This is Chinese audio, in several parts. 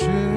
雪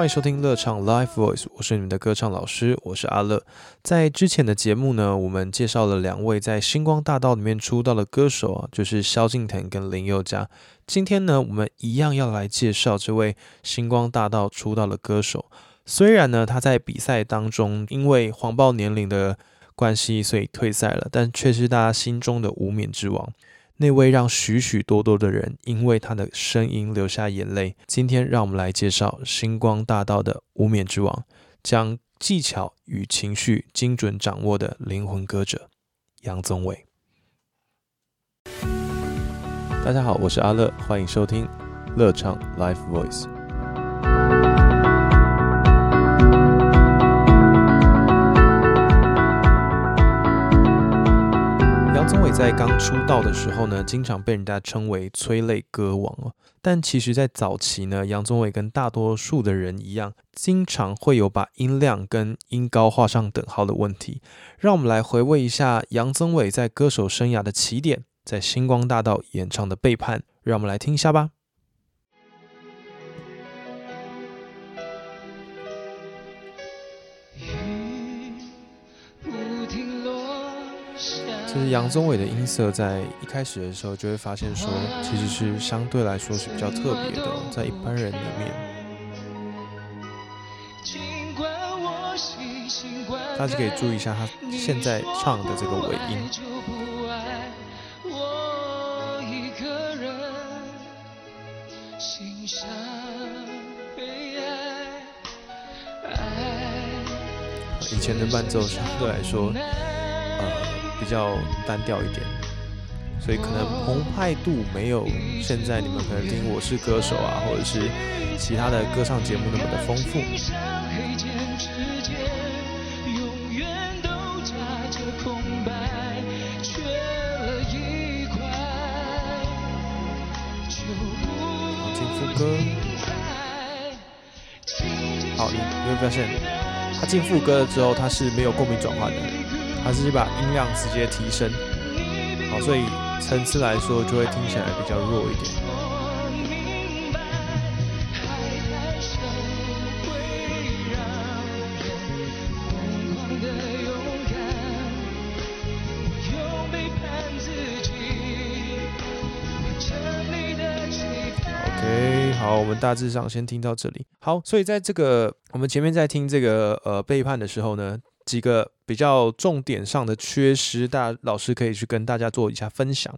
欢迎收听乐唱 Live Voice，我是你们的歌唱老师，我是阿乐。在之前的节目呢，我们介绍了两位在星光大道里面出道的歌手啊，就是萧敬腾跟林宥嘉。今天呢，我们一样要来介绍这位星光大道出道的歌手。虽然呢，他在比赛当中因为黄暴年龄的关系，所以退赛了，但却是大家心中的无冕之王，那位让许许多多的人因为他的声音流下眼泪。今天让我们来介绍星光大道的无冕之王，将技巧与情绪精准掌握的灵魂歌者杨宗纬。大家好，我是阿乐，欢迎收听乐唱 Live Voice。在刚出道的时候呢，经常被人家称为催泪歌王哦。但其实，在早期呢，杨宗纬跟大多数的人一样，经常会有把音量跟音高画上等号的问题。让我们来回味一下杨宗纬在歌手生涯的起点，在星光大道演唱的《背叛》，让我们来听一下吧。其实杨宗纬的音色在一开始的时候就会发现说，其实是相对来说是比较特别的，在一般人里面，大家可以注意一下他现在唱的这个尾音。以前的伴奏相对来说，呃，比较单调一点，所以可能澎湃度没有现在你们可能听《我是歌手》啊，或者是其他的歌唱节目那么的丰富。好，进副歌。好，你你会发现，他进副歌了之后，他是没有共鸣转换的，它是把音量直接提升。好，所以层次来说就会听起来比较弱一点。OK，好，我们大致上先听到这里。好，所以在这个我们前面在听这个呃背叛的时候呢，几个比较重点上的缺失，大老师可以去跟大家做一下分享。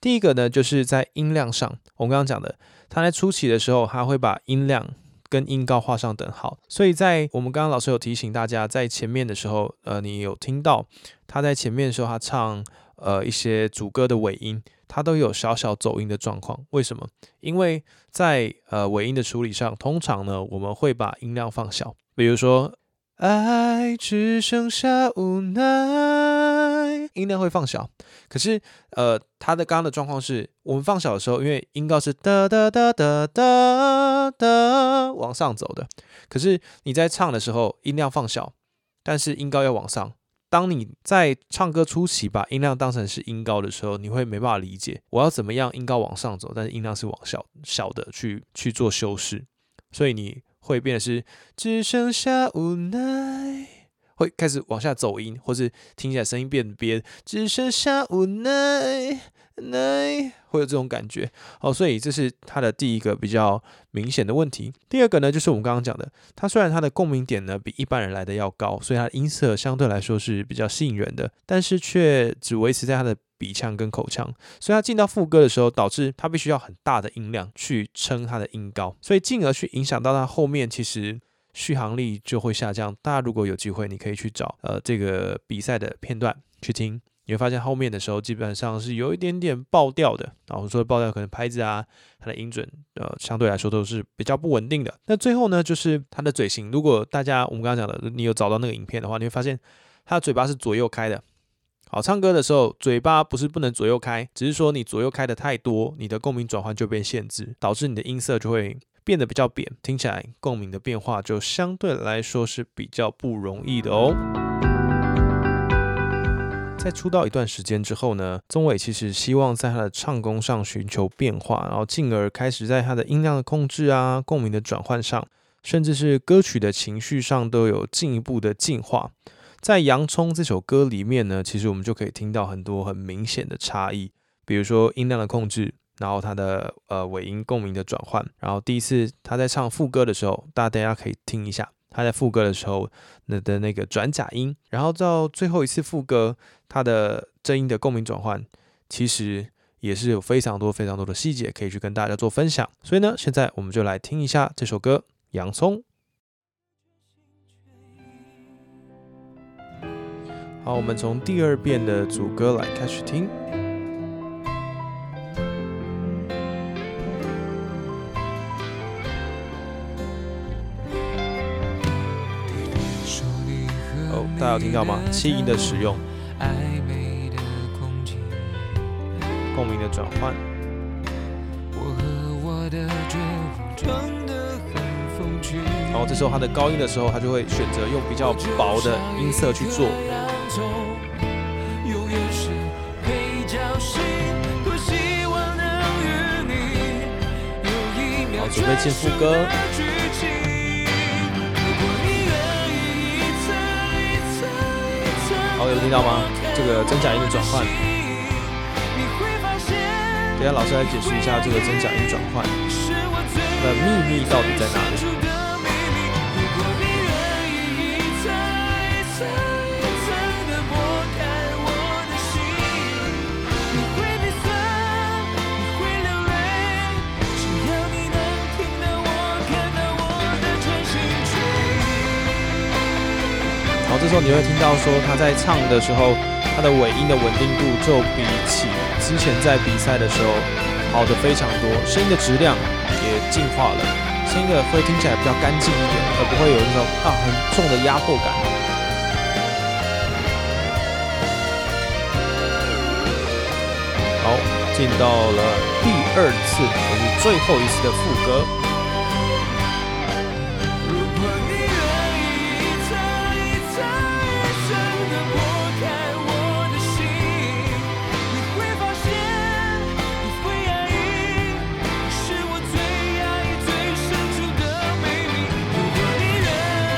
第一个呢，就是在音量上，我们刚刚讲的，他在初期的时候，他会把音量跟音高画上等号，所以在我们刚刚老师有提醒大家，在前面的时候，呃，你有听到他在前面的时候，他唱呃一些主歌的尾音。它都有小小走音的状况，为什么？因为在呃尾音的处理上，通常呢我们会把音量放小，比如说“爱只剩下无奈”，音量会放小。可是呃，他的刚刚的状况是我们放小的时候，因为音高是哒哒哒哒哒哒往上走的，可是你在唱的时候音量放小，但是音高要往上。当你在唱歌初期把音量当成是音高的时候，你会没办法理解我要怎么样音高往上走，但是音量是往小小的去去做修饰，所以你会变的是只剩下无奈，会开始往下走音，或是听起来声音变憋，只剩下无奈。奈，会有这种感觉哦。所以这是它的第一个比较明显的问题。第二个呢，就是我们刚刚讲的，它虽然它的共鸣点呢比一般人来的要高，所以它的音色相对来说是比较吸引人的，但是却只维持在它的鼻腔跟口腔，所以它进到副歌的时候，导致它必须要很大的音量去撑它的音高，所以进而去影响到它后面其实续航力就会下降。大家如果有机会，你可以去找呃这个比赛的片段去听。你会发现后面的时候基本上是有一点点爆掉的。然后说爆掉，可能拍子啊，它的音准，呃，相对来说都是比较不稳定的。那最后呢，就是它的嘴型。如果大家我们刚刚讲的，你有找到那个影片的话，你会发现他的嘴巴是左右开的。好，唱歌的时候嘴巴不是不能左右开，只是说你左右开的太多，你的共鸣转换就被限制，导致你的音色就会变得比较扁，听起来共鸣的变化就相对来说是比较不容易的哦。在出道一段时间之后呢，宗伟其实希望在他的唱功上寻求变化，然后进而开始在他的音量的控制啊、共鸣的转换上，甚至是歌曲的情绪上都有进一步的进化。在《洋葱》这首歌里面呢，其实我们就可以听到很多很明显的差异，比如说音量的控制，然后它的呃尾音共鸣的转换，然后第一次他在唱副歌的时候，大家大家可以听一下他在副歌的时候那的那个转假音，然后到最后一次副歌，他的真音的共鸣转换，其实也是有非常多非常多的细节可以去跟大家做分享。所以呢，现在我们就来听一下这首歌《洋葱》。好，我们从第二遍的主歌来开始听。有听到吗？气音的使用，共鸣的转换。然后这时候它的高音的时候，它就会选择用比较薄的音色去做。好准备进副歌，好，有听到吗？这个真假音的转换，等下老师来解释一下这个真假音转换的秘密到底在哪里。这时候你会听到说他在唱的时候，他的尾音的稳定度就比起之前在比赛的时候好的非常多，声音的质量也进化了，声音的会听起来比较干净一点，而不会有那种啊很重的压迫感。好，进到了第二次，也是最后一次的副歌。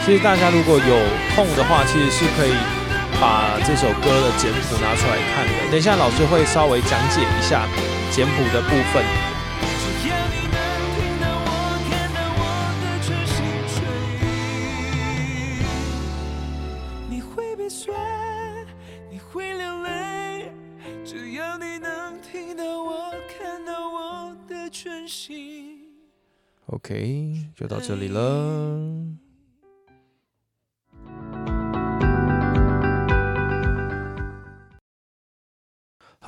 其实大家如果有空的话，其实是可以把这首歌的简谱拿出来看的。等一下老师会稍微讲解一下简谱的部分。OK，就到这里了。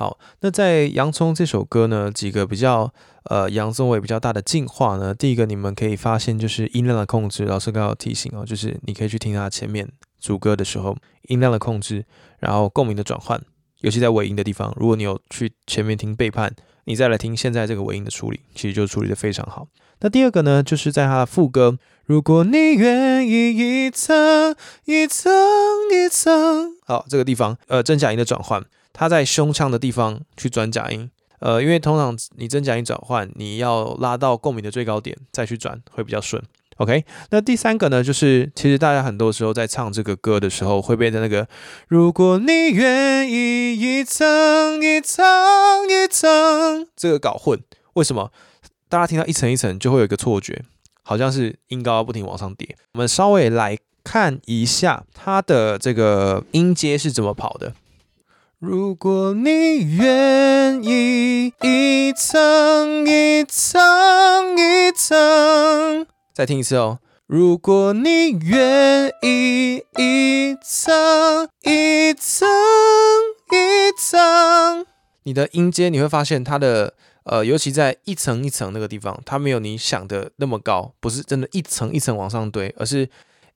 好，那在《洋葱》这首歌呢，几个比较呃洋葱味比较大的进化呢。第一个，你们可以发现就是音量的控制。老师刚刚提醒哦，就是你可以去听它前面主歌的时候，音量的控制，然后共鸣的转换，尤其在尾音的地方。如果你有去前面听背叛，你再来听现在这个尾音的处理，其实就处理的非常好。那第二个呢，就是在它的副歌，如果你愿意一层一层一层，好，这个地方呃真假音的转换。它在胸腔的地方去转假音，呃，因为通常你真假音转换，你要拉到共鸣的最高点再去转会比较顺。OK，那第三个呢，就是其实大家很多时候在唱这个歌的时候，会被那个如果你愿意一层一层一层这个搞混。为什么？大家听到一层一层就会有一个错觉，好像是音高不停往上叠。我们稍微来看一下它的这个音阶是怎么跑的。如果你愿意一层一层一层，再听一次哦。如果你愿意一层一层一层你的音阶你会发现它的呃，尤其在一层一层那个地方，它没有你想的那么高，不是真的一层一层往上堆，而是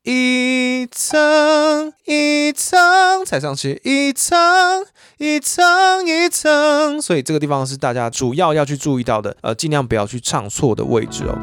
一层一层踩上去，一层一层一层，所以这个地方是大家主要要去注意到的，呃，尽量不要去唱错的位置哦。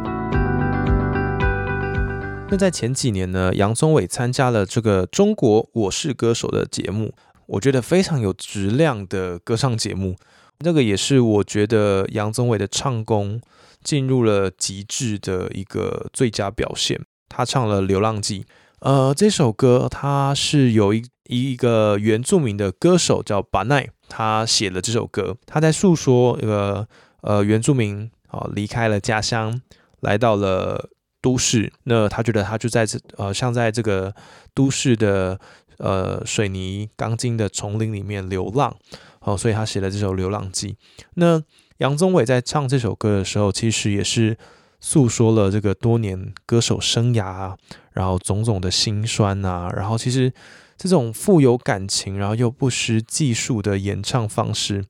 那在前几年呢，杨宗纬参加了这个《中国我是歌手》的节目。我觉得非常有质量的歌唱节目，那个也是我觉得杨宗纬的唱功进入了极致的一个最佳表现。他唱了《流浪记》，呃，这首歌他是有一一个原住民的歌手叫巴奈，他写了这首歌，他在诉说一个呃原住民啊离开了家乡，来到了都市，那他觉得他就在这呃像在这个都市的。呃，水泥钢筋的丛林里面流浪，哦，所以他写了这首《流浪记》。那杨宗纬在唱这首歌的时候，其实也是诉说了这个多年歌手生涯，然后种种的辛酸啊。然后其实这种富有感情，然后又不失技术的演唱方式，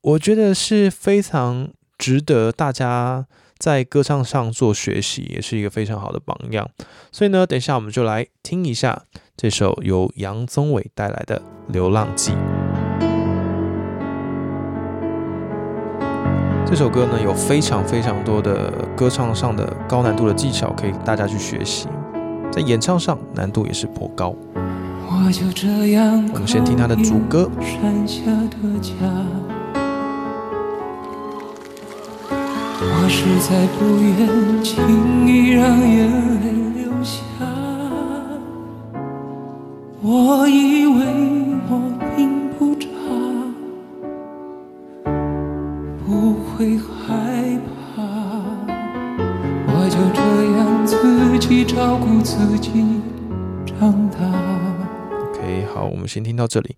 我觉得是非常值得大家在歌唱上做学习，也是一个非常好的榜样。所以呢，等一下我们就来听一下。这首由杨宗纬带来的《流浪记》，这首歌呢有非常非常多的歌唱上的高难度的技巧，可以大家去学习。在演唱上难度也是颇高。我们先听他的主歌。我实在不愿轻易让眼泪流下。我以为我自己长大。OK，好，我们先听到这里。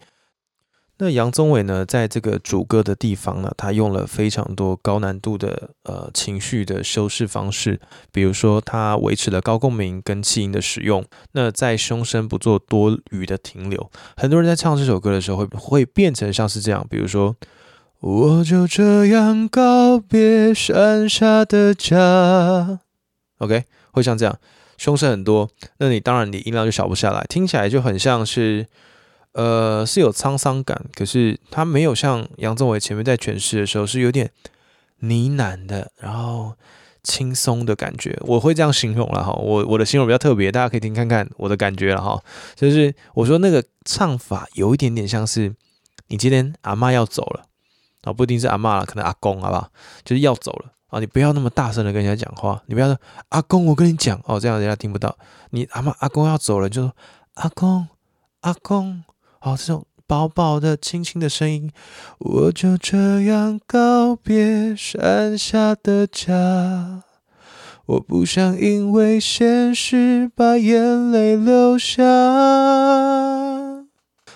那杨宗纬呢，在这个主歌的地方呢，他用了非常多高难度的呃情绪的修饰方式，比如说他维持了高共鸣跟气音的使用。那在胸声不做多余的停留，很多人在唱这首歌的时候会会变成像是这样，比如说我就这样告别山下的家，OK，会像这样，凶声很多，那你当然你音量就小不下来，听起来就很像是。呃，是有沧桑感，可是他没有像杨宗纬前面在诠释的时候是有点呢喃的，然后轻松的感觉，我会这样形容了哈。我我的形容比较特别，大家可以听看看我的感觉了哈。就是我说那个唱法有一点点像是你今天阿妈要走了啊，不一定是阿妈了，可能阿公好不好？就是要走了啊，你不要那么大声的跟人家讲话，你不要说阿公，我跟你讲哦，这样人家听不到。你阿妈阿公要走了，就说阿公阿公。哦，这种薄薄的、轻轻的声音，我就这样告别山下的家。我不想因为现实把眼泪流下。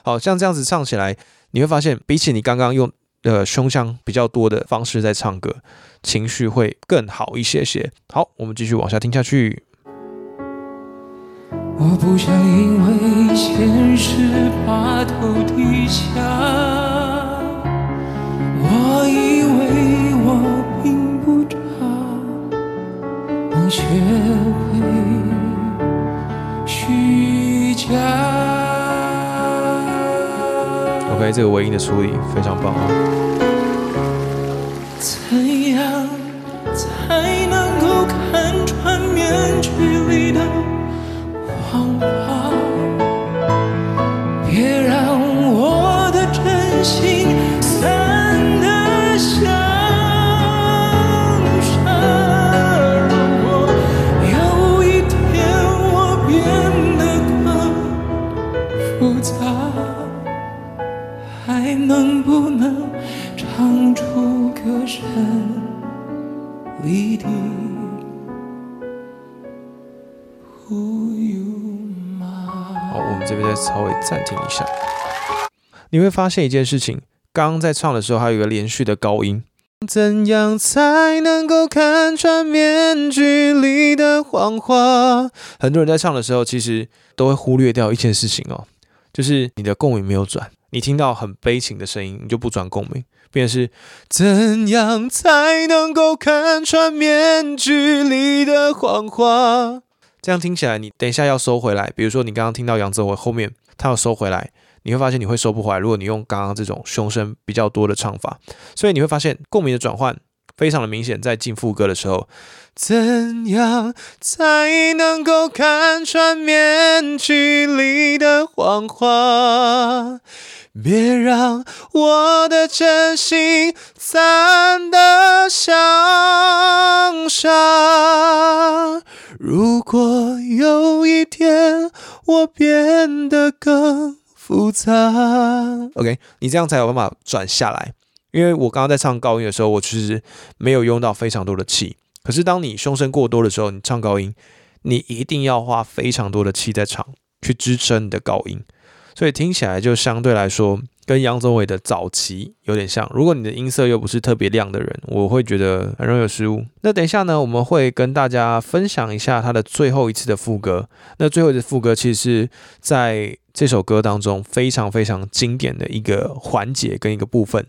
好像这样子唱起来，你会发现，比起你刚刚用的胸腔比较多的方式在唱歌，情绪会更好一些些。好，我们继续往下听下去。我不想因为现实把头低下，这个尾音的处理非常棒啊！稍微暂停一下，你会发现一件事情，刚刚在唱的时候还有一个连续的高音。怎样才能够看穿面具里的谎话？很多人在唱的时候，其实都会忽略掉一件事情哦，就是你的共鸣没有转。你听到很悲情的声音，你就不转共鸣，变成是怎样才能够看穿面具里的谎话？这样听起来，你等一下要收回来。比如说，你刚刚听到杨泽伟后面他要收回来，你会发现你会收不回来。如果你用刚刚这种胸声比较多的唱法，所以你会发现共鸣的转换非常的明显。在进副歌的时候，怎样才能够看穿面具里的谎话？别让我的真心散得像沙。如果有一天我变得更复杂，OK，你这样才有办法转下来。因为我刚刚在唱高音的时候，我其实没有用到非常多的气。可是当你胸声过多的时候，你唱高音，你一定要花非常多的气在唱，去支撑你的高音。所以听起来就相对来说跟杨宗纬的早期有点像。如果你的音色又不是特别亮的人，我会觉得很容易有失误。那等一下呢，我们会跟大家分享一下他的最后一次的副歌。那最后一次副歌其实是在这首歌当中非常非常经典的一个环节跟一个部分。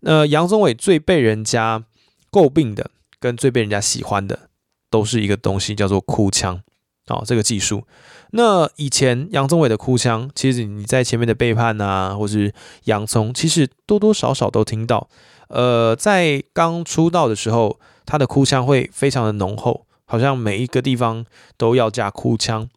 那杨宗纬最被人家诟病的跟最被人家喜欢的都是一个东西，叫做哭腔。哦，这个技术。那以前杨宗纬的哭腔，其实你在前面的背叛啊，或是洋葱，其实多多少少都听到。呃，在刚出道的时候，他的哭腔会非常的浓厚，好像每一个地方都要加哭腔。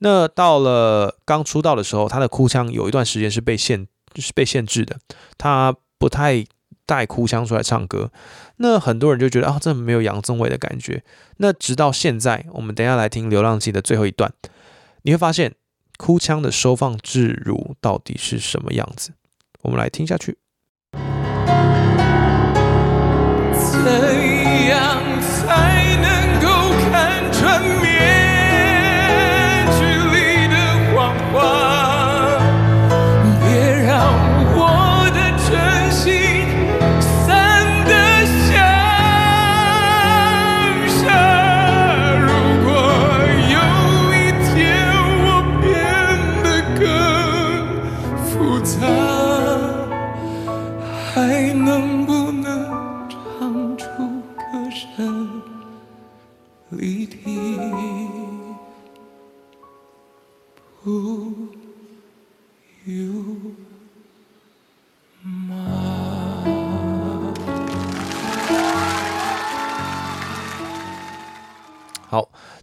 那到了刚出道的时候，他的哭腔有一段时间是被限，是被限制的，他不太带哭腔出来唱歌。那很多人就觉得啊，这没有杨宗纬的感觉。那直到现在，我们等下来听《流浪记》的最后一段。你会发现哭腔的收放自如到底是什么样子？我们来听下去。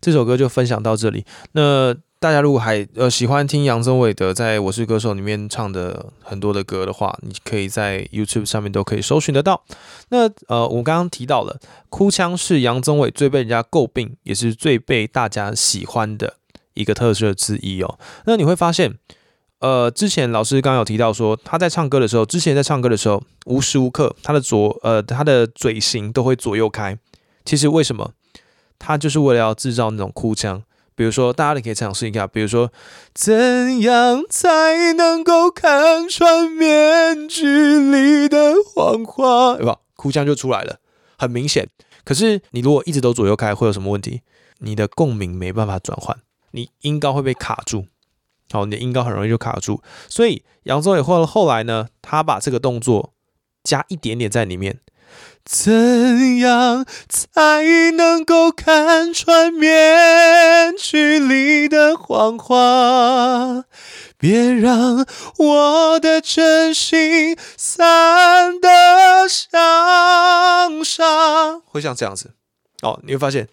这首歌就分享到这里。那大家如果还呃喜欢听杨宗纬的在《我是歌手》里面唱的很多的歌的话，你可以在 YouTube 上面都可以搜寻得到。那呃，我刚刚提到了哭腔是杨宗纬最被人家诟病，也是最被大家喜欢的一个特色之一哦。那你会发现，呃，之前老师刚刚有提到说，他在唱歌的时候，之前在唱歌的时候，无时无刻他的左呃他的嘴型都会左右开。其实为什么？他就是为了要制造那种哭腔。比如说，大家也可以尝试一下，比如说，怎样才能够看穿面具里的谎话？对吧？哭腔就出来了，很明显。可是你如果一直都左右开，会有什么问题？你的共鸣没办法转换，你音高会被卡住。好，你的音高很容易就卡住。所以杨宗纬后后来呢，他把这个动作加一点点在里面。怎样才能够看穿面具里的谎话？别让我的真心散得像沙。会像这样子哦，你会发现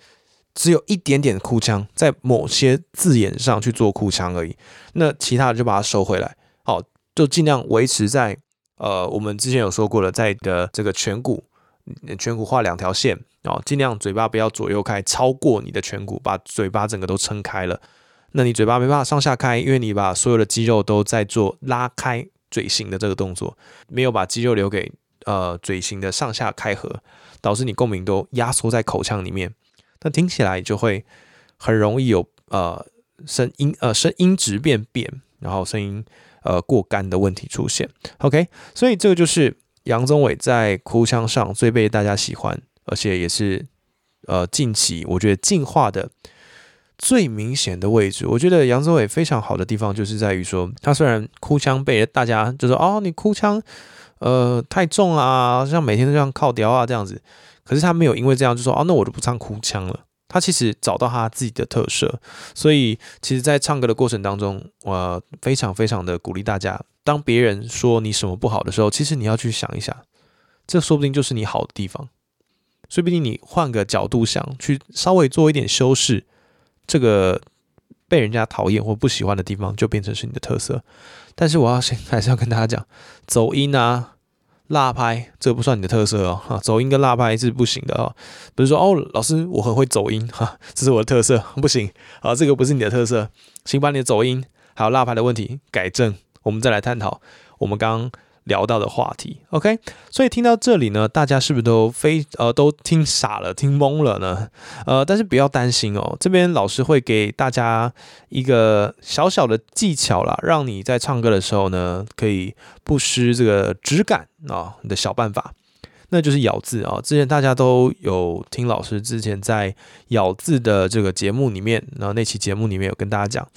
只有一点点哭腔，在某些字眼上去做哭腔而已。那其他的就把它收回来，好，就尽量维持在呃，我们之前有说过了，在的这个颧骨。颧骨画两条线哦，尽量嘴巴不要左右开，超过你的颧骨，把嘴巴整个都撑开了。那你嘴巴没办法上下开，因为你把所有的肌肉都在做拉开嘴型的这个动作，没有把肌肉留给呃嘴型的上下开合，导致你共鸣都压缩在口腔里面，那听起来就会很容易有呃声音呃声音质变扁，然后声音呃过干的问题出现。OK，所以这个就是。杨宗纬在哭腔上最被大家喜欢，而且也是呃近期我觉得进化的最明显的位置。我觉得杨宗纬非常好的地方就是在于说，他虽然哭腔被大家就说哦，你哭腔呃太重啊，像每天都这样靠调啊这样子，可是他没有因为这样就说哦，那我就不唱哭腔了。他其实找到他自己的特色，所以其实，在唱歌的过程当中，我非常非常的鼓励大家，当别人说你什么不好的时候，其实你要去想一下，这说不定就是你好的地方，说不定你换个角度想，去稍微做一点修饰，这个被人家讨厌或不喜欢的地方，就变成是你的特色。但是我要先 还是要跟大家讲，走音啊。辣拍这不算你的特色哦，哈，走音跟辣拍是不行的哦。不是说哦，老师我很会走音哈，这是我的特色，不行啊，这个不是你的特色，请把你的走音还有辣拍的问题改正，我们再来探讨我们刚。聊到的话题，OK，所以听到这里呢，大家是不是都非呃都听傻了、听懵了呢？呃，但是不要担心哦，这边老师会给大家一个小小的技巧啦，让你在唱歌的时候呢，可以不失这个质感啊，你的小办法，那就是咬字啊。之前大家都有听老师之前在咬字的这个节目里面，然后那期节目里面有跟大家讲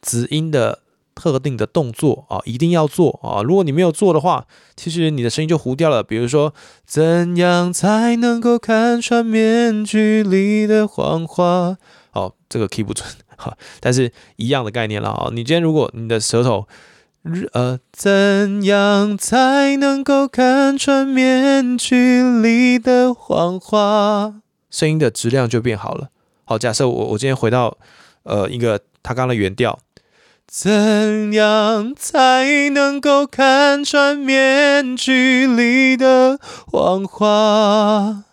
子音的。特定的动作啊，一定要做啊！如果你没有做的话，其实你的声音就糊掉了。比如说，怎样才能够看穿面具里的谎话？哦，这个 key 不准 哈，但是一样的概念了啊！你今天如果你的舌头，呃，怎样才能够看穿面具里的谎话？声音的质量就变好了。好，假设我我今天回到呃一个他刚的原调。怎样才能够看穿面具里的谎话？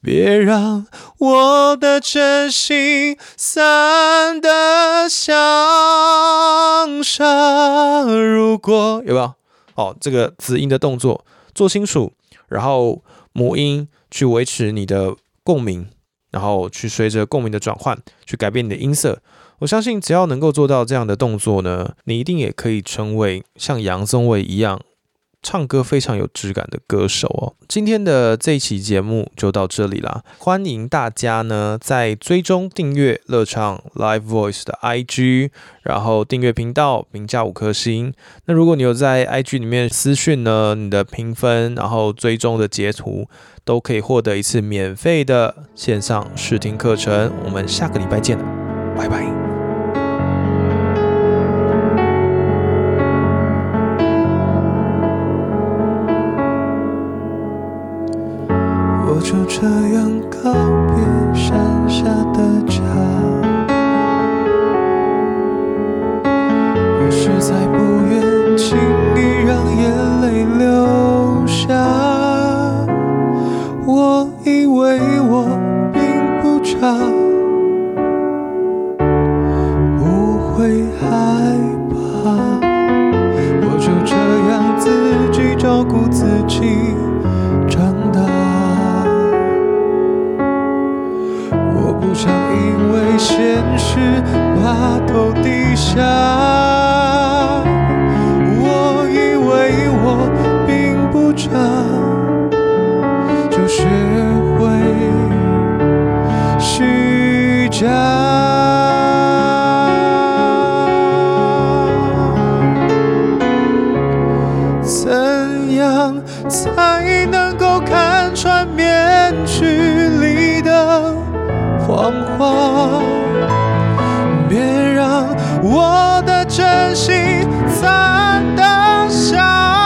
别让我的真心散得像沙。如果有没有？哦，这个子音的动作做清楚，然后母音去维持你的共鸣，然后去随着共鸣的转换去改变你的音色。我相信，只要能够做到这样的动作呢，你一定也可以成为像杨宗纬一样唱歌非常有质感的歌手哦。今天的这一期节目就到这里啦，欢迎大家呢在追踪订阅乐唱 Live Voice 的 IG，然后订阅频道，评价五颗星。那如果你有在 IG 里面私讯呢，你的评分，然后追踪的截图，都可以获得一次免费的线上试听课程。我们下个礼拜见了，拜拜。我就这样告别山下的家，我实在不愿轻易让眼泪流下。我以为我并不差，会害怕，我就这样自己照顾自己长大。我不想因为。现实把头低下，我以为我并不差，的真心怎当下。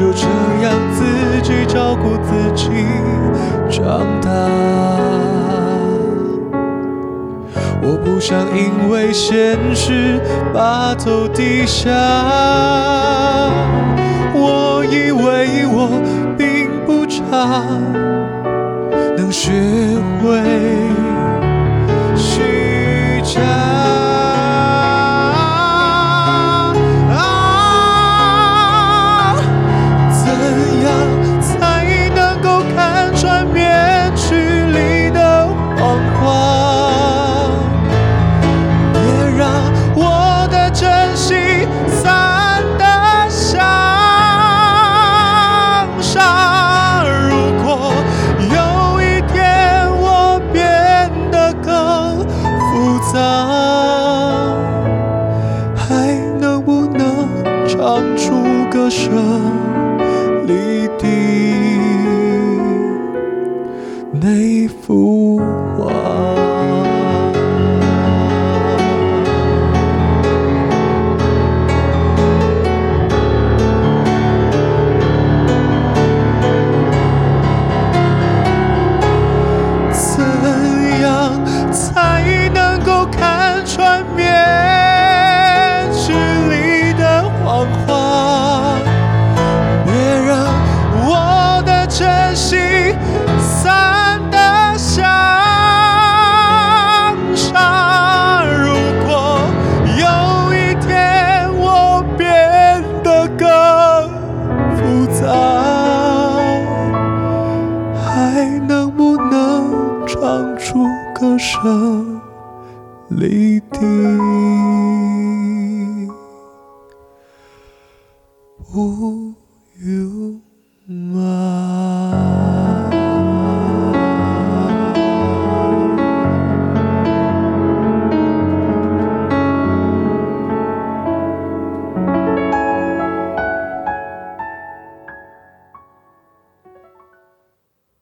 就这样自己照顾自己长大。我不想因为现实把头低下我以为我并不差能学会